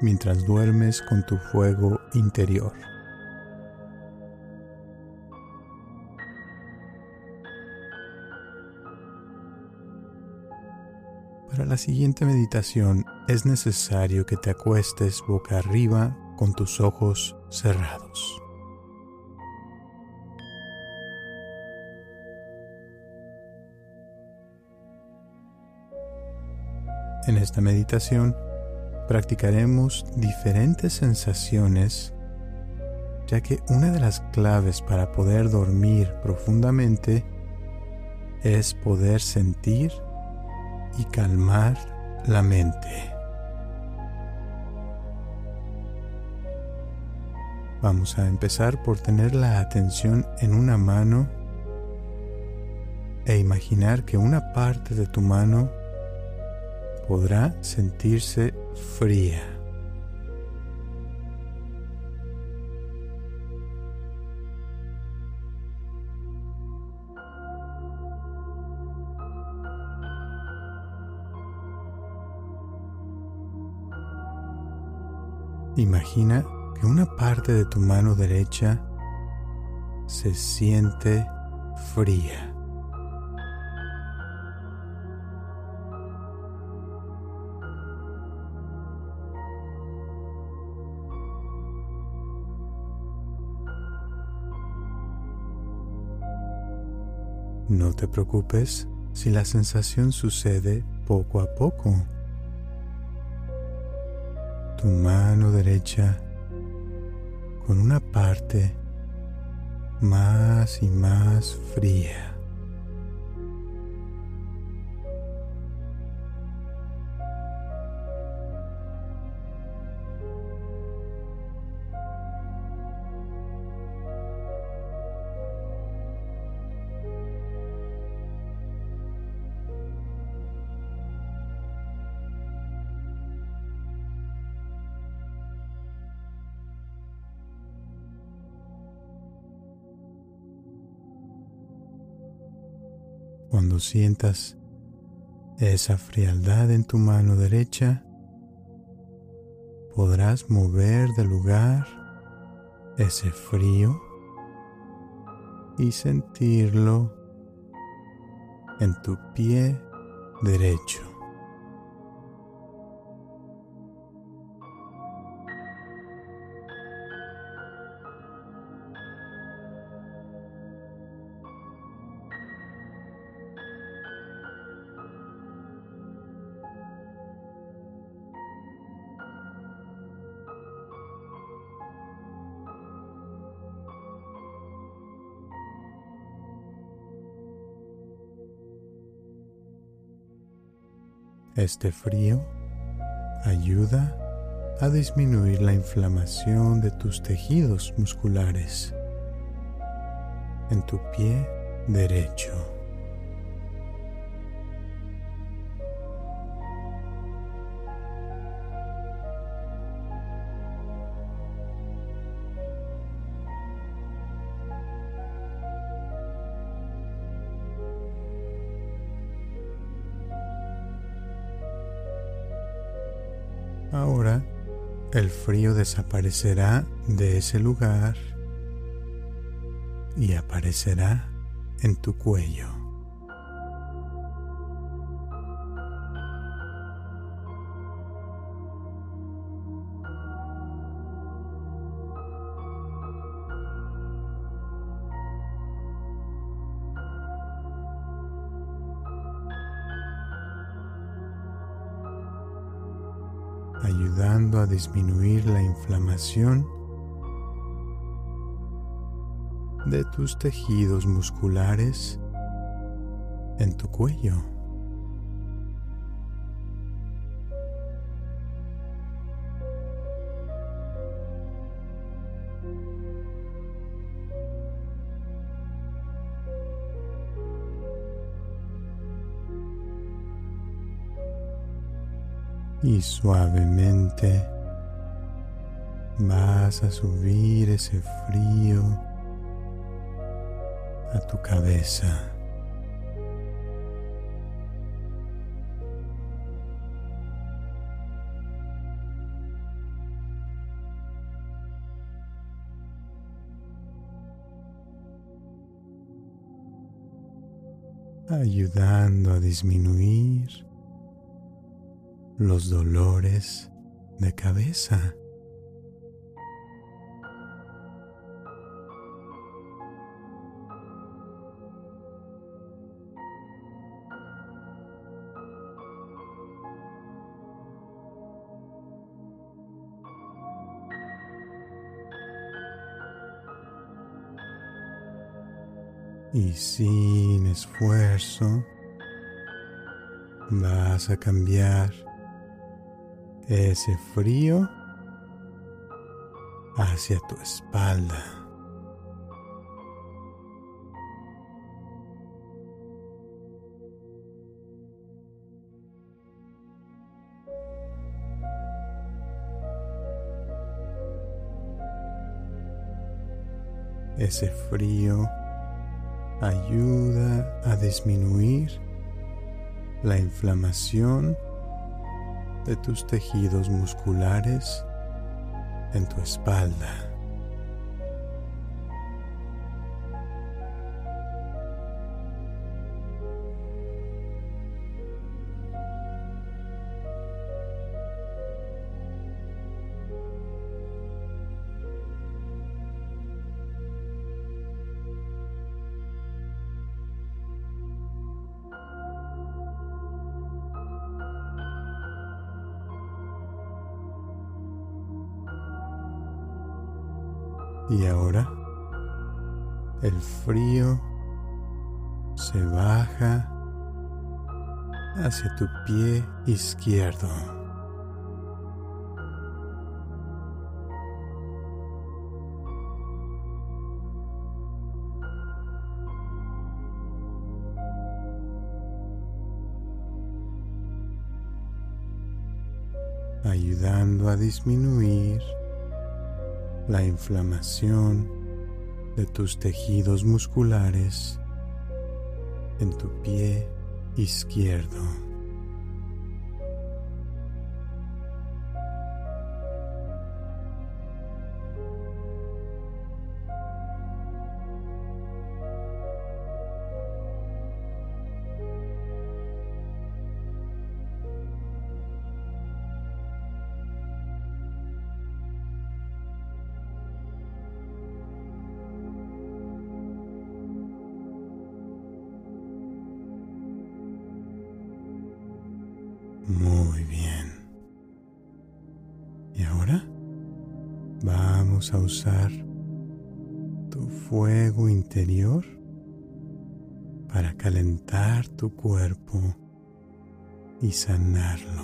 mientras duermes con tu fuego interior. Para la siguiente meditación es necesario que te acuestes boca arriba con tus ojos cerrados. En esta meditación practicaremos diferentes sensaciones, ya que una de las claves para poder dormir profundamente es poder sentir y calmar la mente. Vamos a empezar por tener la atención en una mano e imaginar que una parte de tu mano podrá sentirse fría. Imagina que una parte de tu mano derecha se siente fría. No te preocupes si la sensación sucede poco a poco. Tu mano derecha con una parte más y más fría. Sientas esa frialdad en tu mano derecha, podrás mover de lugar ese frío y sentirlo en tu pie derecho. Este frío ayuda a disminuir la inflamación de tus tejidos musculares en tu pie derecho. Frío desaparecerá de ese lugar y aparecerá en tu cuello. disminuir la inflamación de tus tejidos musculares en tu cuello. Y suavemente vas a subir ese frío a tu cabeza. ayudando a disminuir los dolores de cabeza. Y sin esfuerzo vas a cambiar ese frío hacia tu espalda. Ese frío ayuda a disminuir la inflamación de tus tejidos musculares en tu espalda. Hacia tu pie izquierdo. ayudando a disminuir la inflamación de tus tejidos musculares en tu pie izquierdo. Y sanarlo.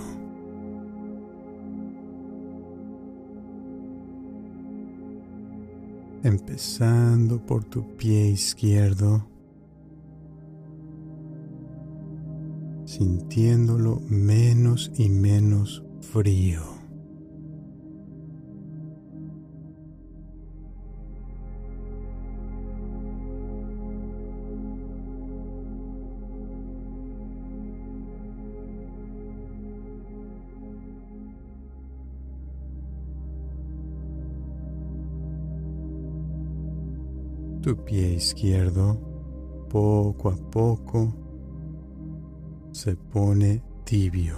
Empezando por tu pie izquierdo sintiéndolo menos y menos frío. Tu pie izquierdo poco a poco se pone tibio.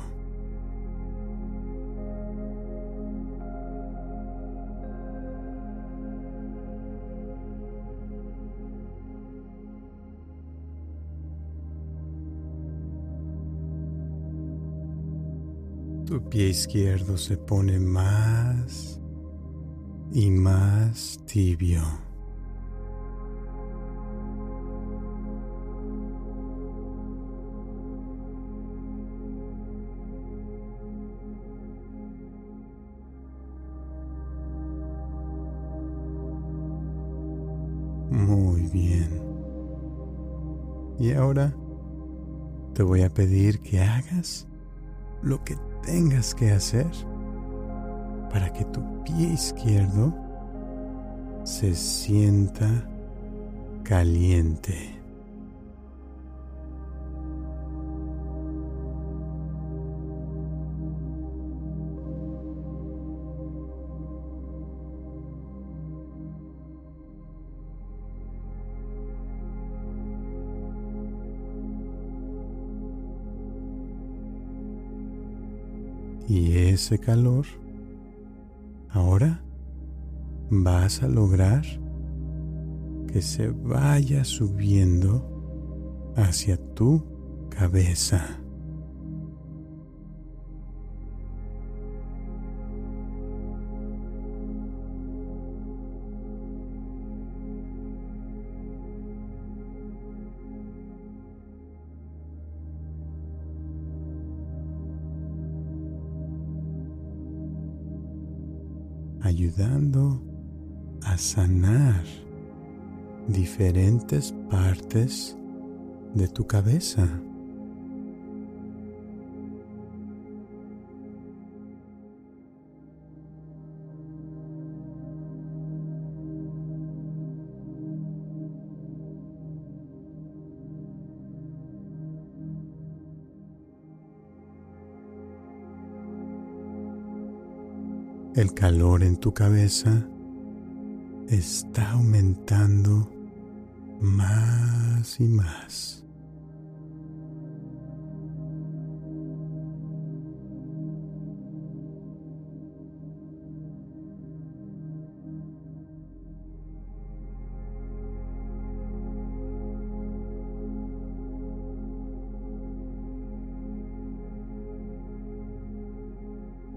Tu pie izquierdo se pone más y más tibio. Te voy a pedir que hagas lo que tengas que hacer para que tu pie izquierdo se sienta caliente. Ese calor, ahora vas a lograr que se vaya subiendo hacia tu cabeza. Ayudando a sanar diferentes partes de tu cabeza. El calor en tu cabeza está aumentando más y más.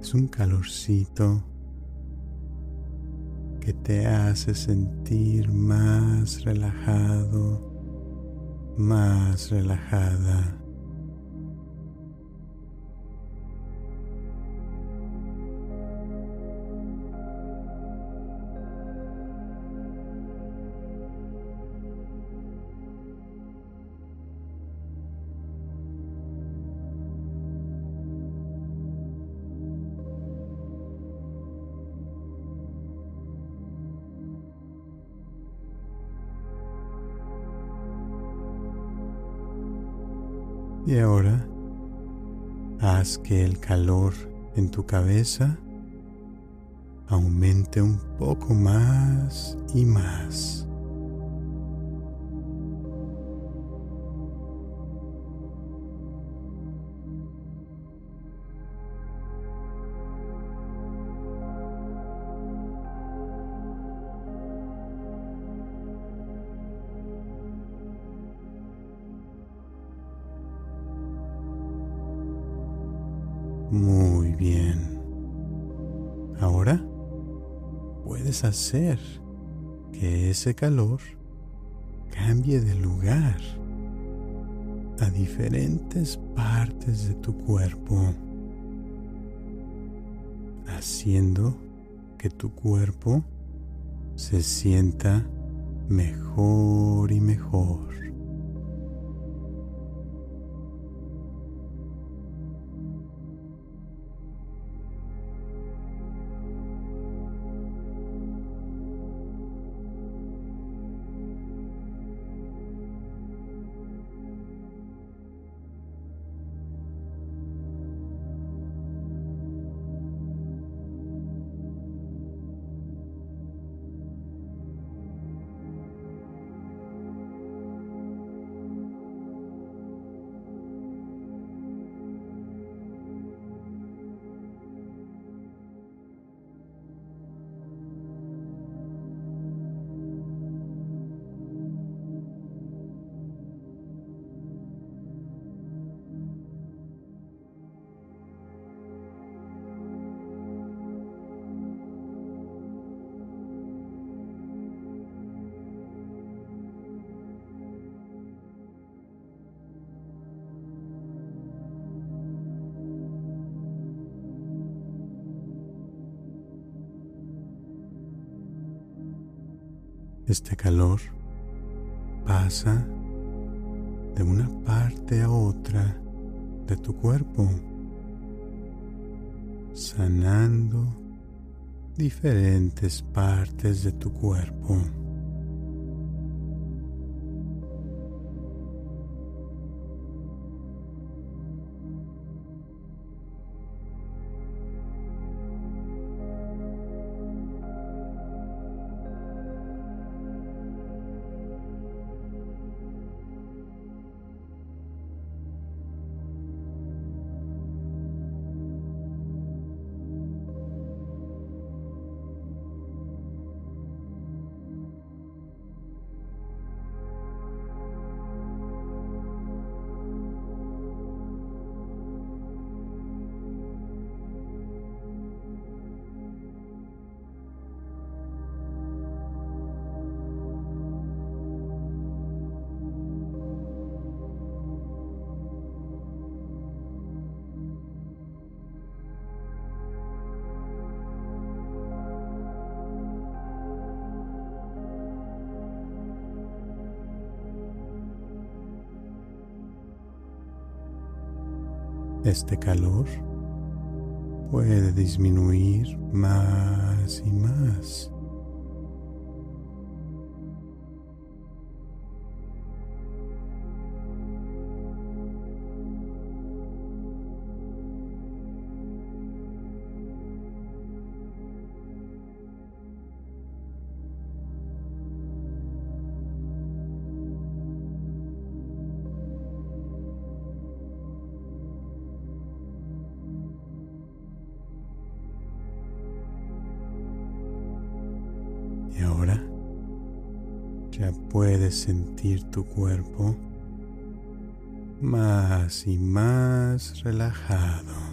Es un calorcito te hace sentir más relajado, más relajada. Que el calor en tu cabeza aumente un poco más y más. Muy bien. Ahora puedes hacer que ese calor cambie de lugar a diferentes partes de tu cuerpo, haciendo que tu cuerpo se sienta mejor y mejor. Este calor pasa de una parte a otra de tu cuerpo, sanando diferentes partes de tu cuerpo. Este calor puede disminuir más y más. Ya puedes sentir tu cuerpo más y más relajado.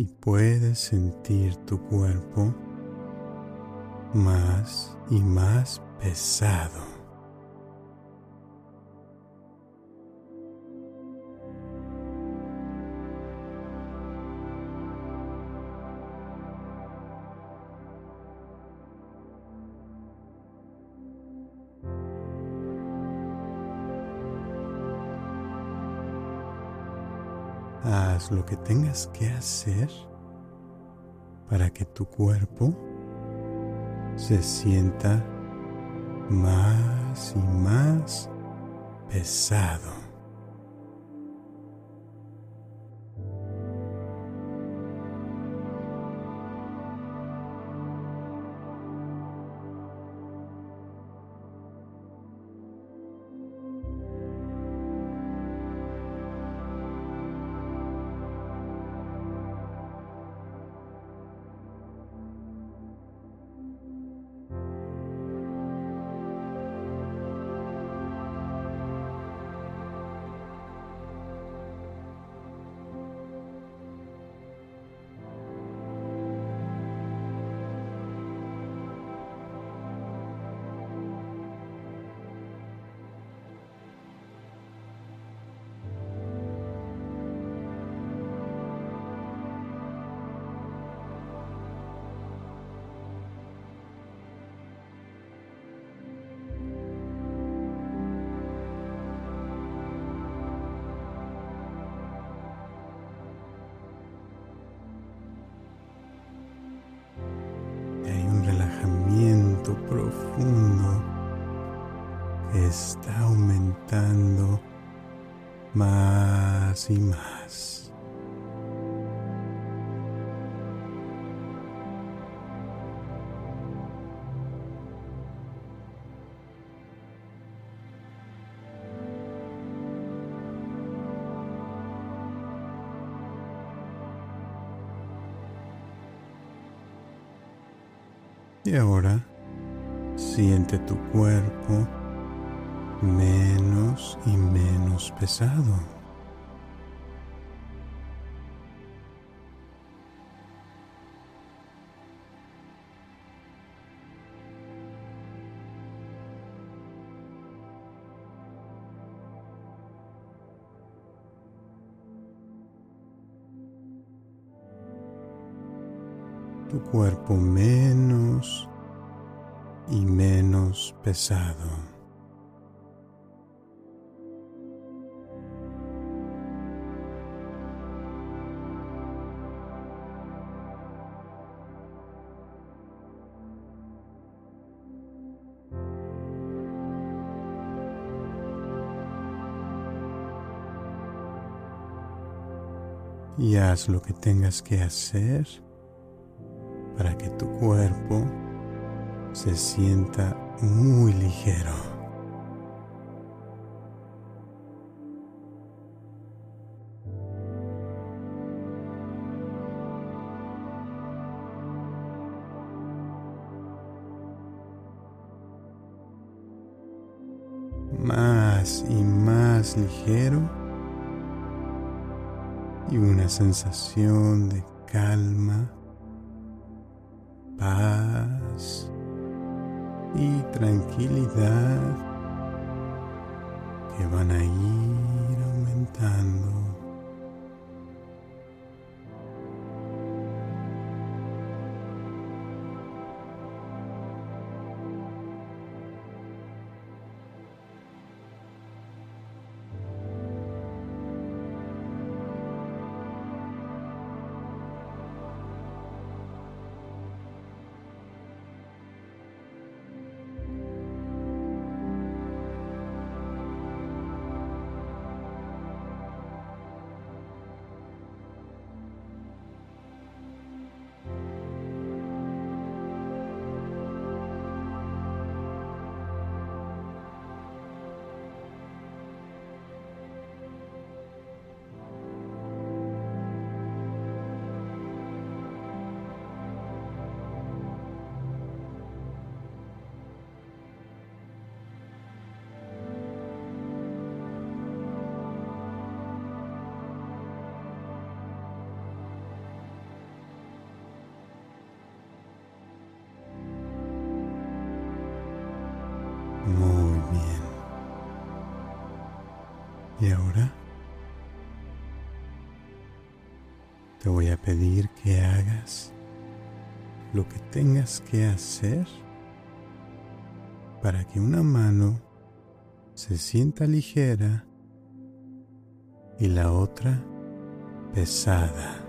Y puedes sentir tu cuerpo más y más pesado. Lo que tengas que hacer para que tu cuerpo se sienta más y más pesado. Más y más. Y ahora siente tu cuerpo y menos pesado. tu cuerpo menos y menos pesado. Y haz lo que tengas que hacer para que tu cuerpo se sienta muy ligero. Más y más ligero y una sensación de calma, paz y tranquilidad que van a ir aumentando. Muy bien. Y ahora te voy a pedir que hagas lo que tengas que hacer para que una mano se sienta ligera y la otra pesada.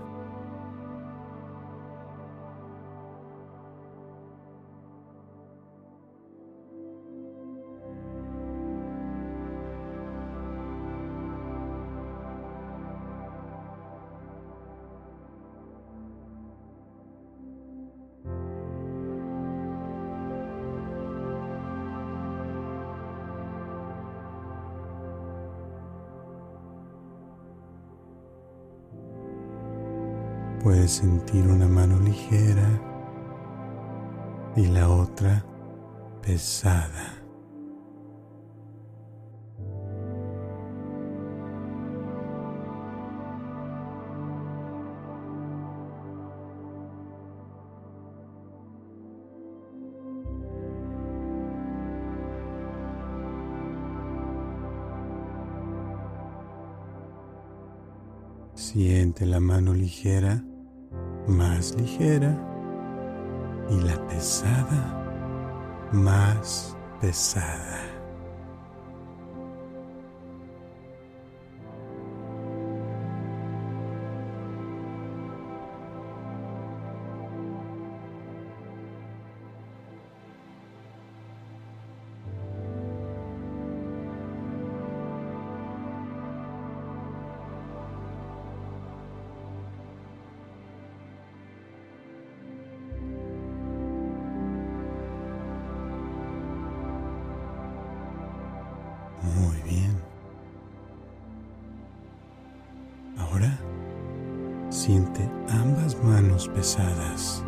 Puedes sentir una mano ligera y la otra pesada. Siente la mano ligera más ligera y la pesada más pesada. Siente ambas manos pesadas.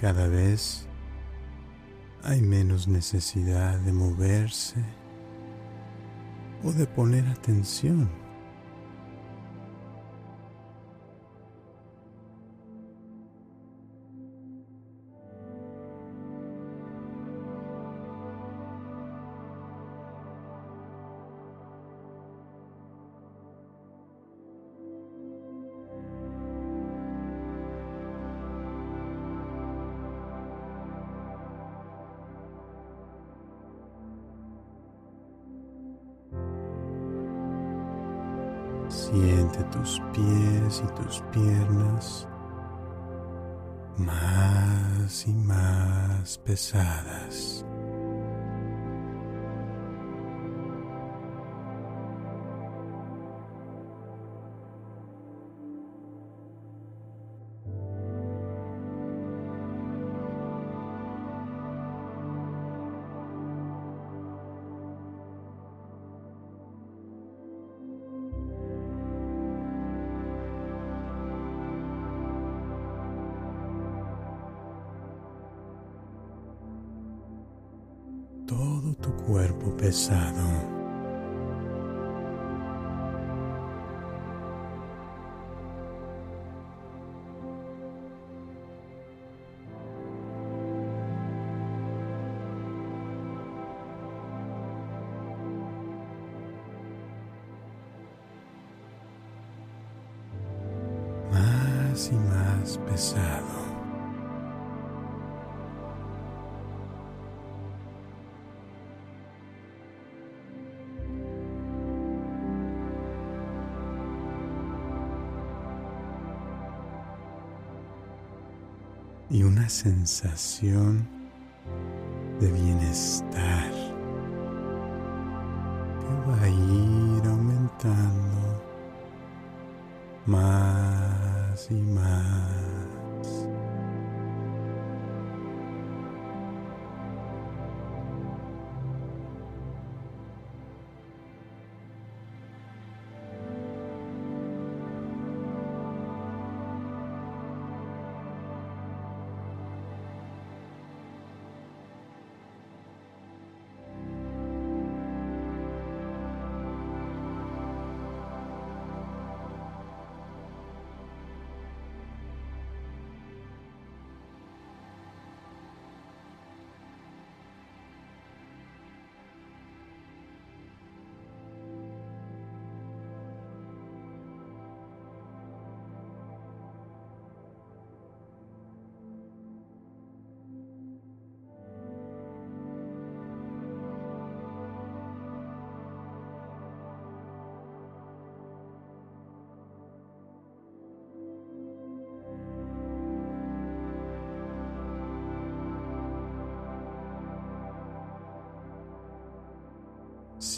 Cada vez hay menos necesidad de moverse o de poner atención. Pesado. Sensación de bienestar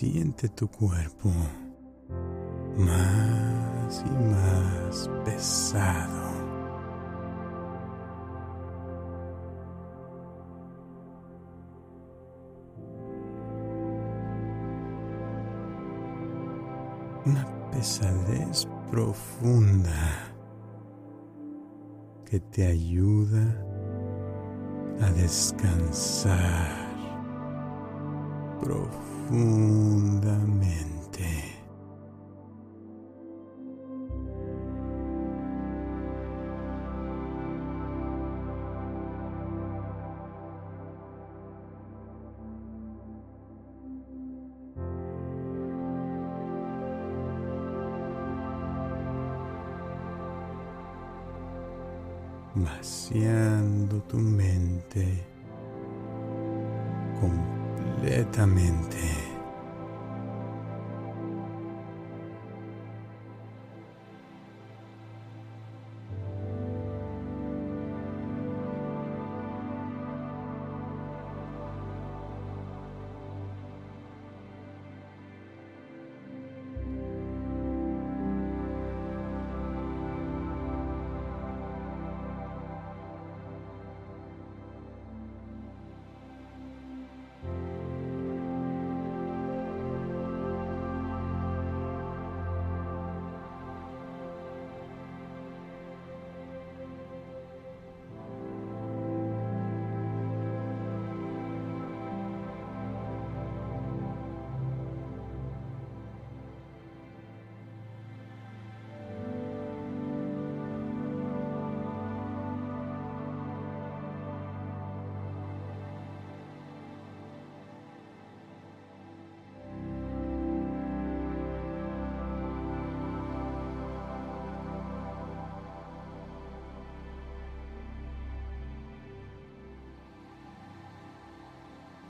Siente tu cuerpo más y más pesado. Una pesadez profunda que te ayuda a descansar profundamente.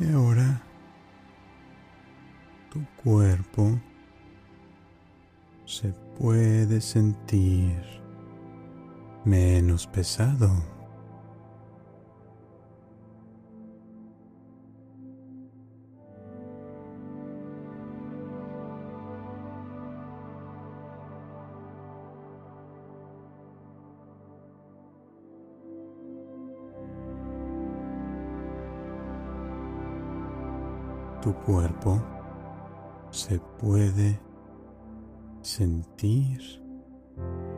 Y ahora tu cuerpo se puede sentir menos pesado. Tu cuerpo se puede sentir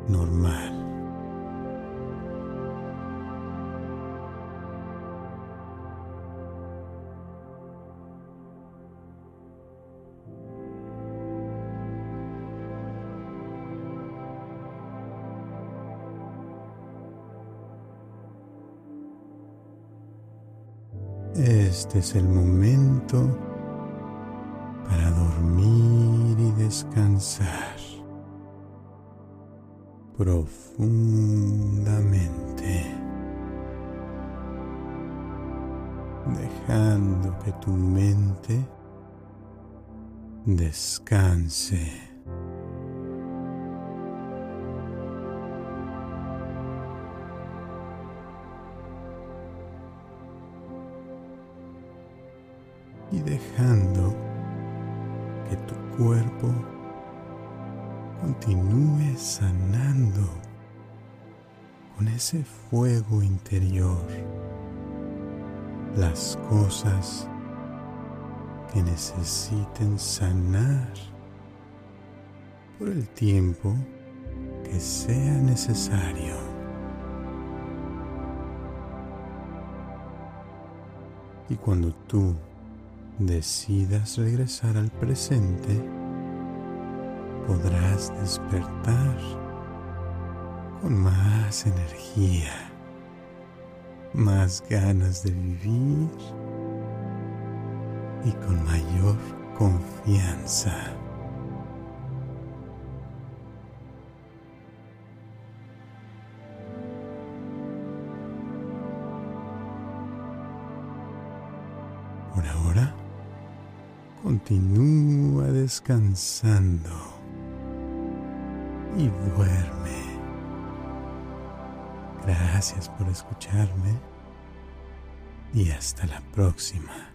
normal. Este es el momento descansar profundamente, dejando que tu mente descanse. Las cosas que necesiten sanar por el tiempo que sea necesario. Y cuando tú decidas regresar al presente, podrás despertar con más energía, más ganas de vivir y con mayor confianza. Por ahora, Continúa descansando y duerme. Gracias por escucharme y hasta la próxima.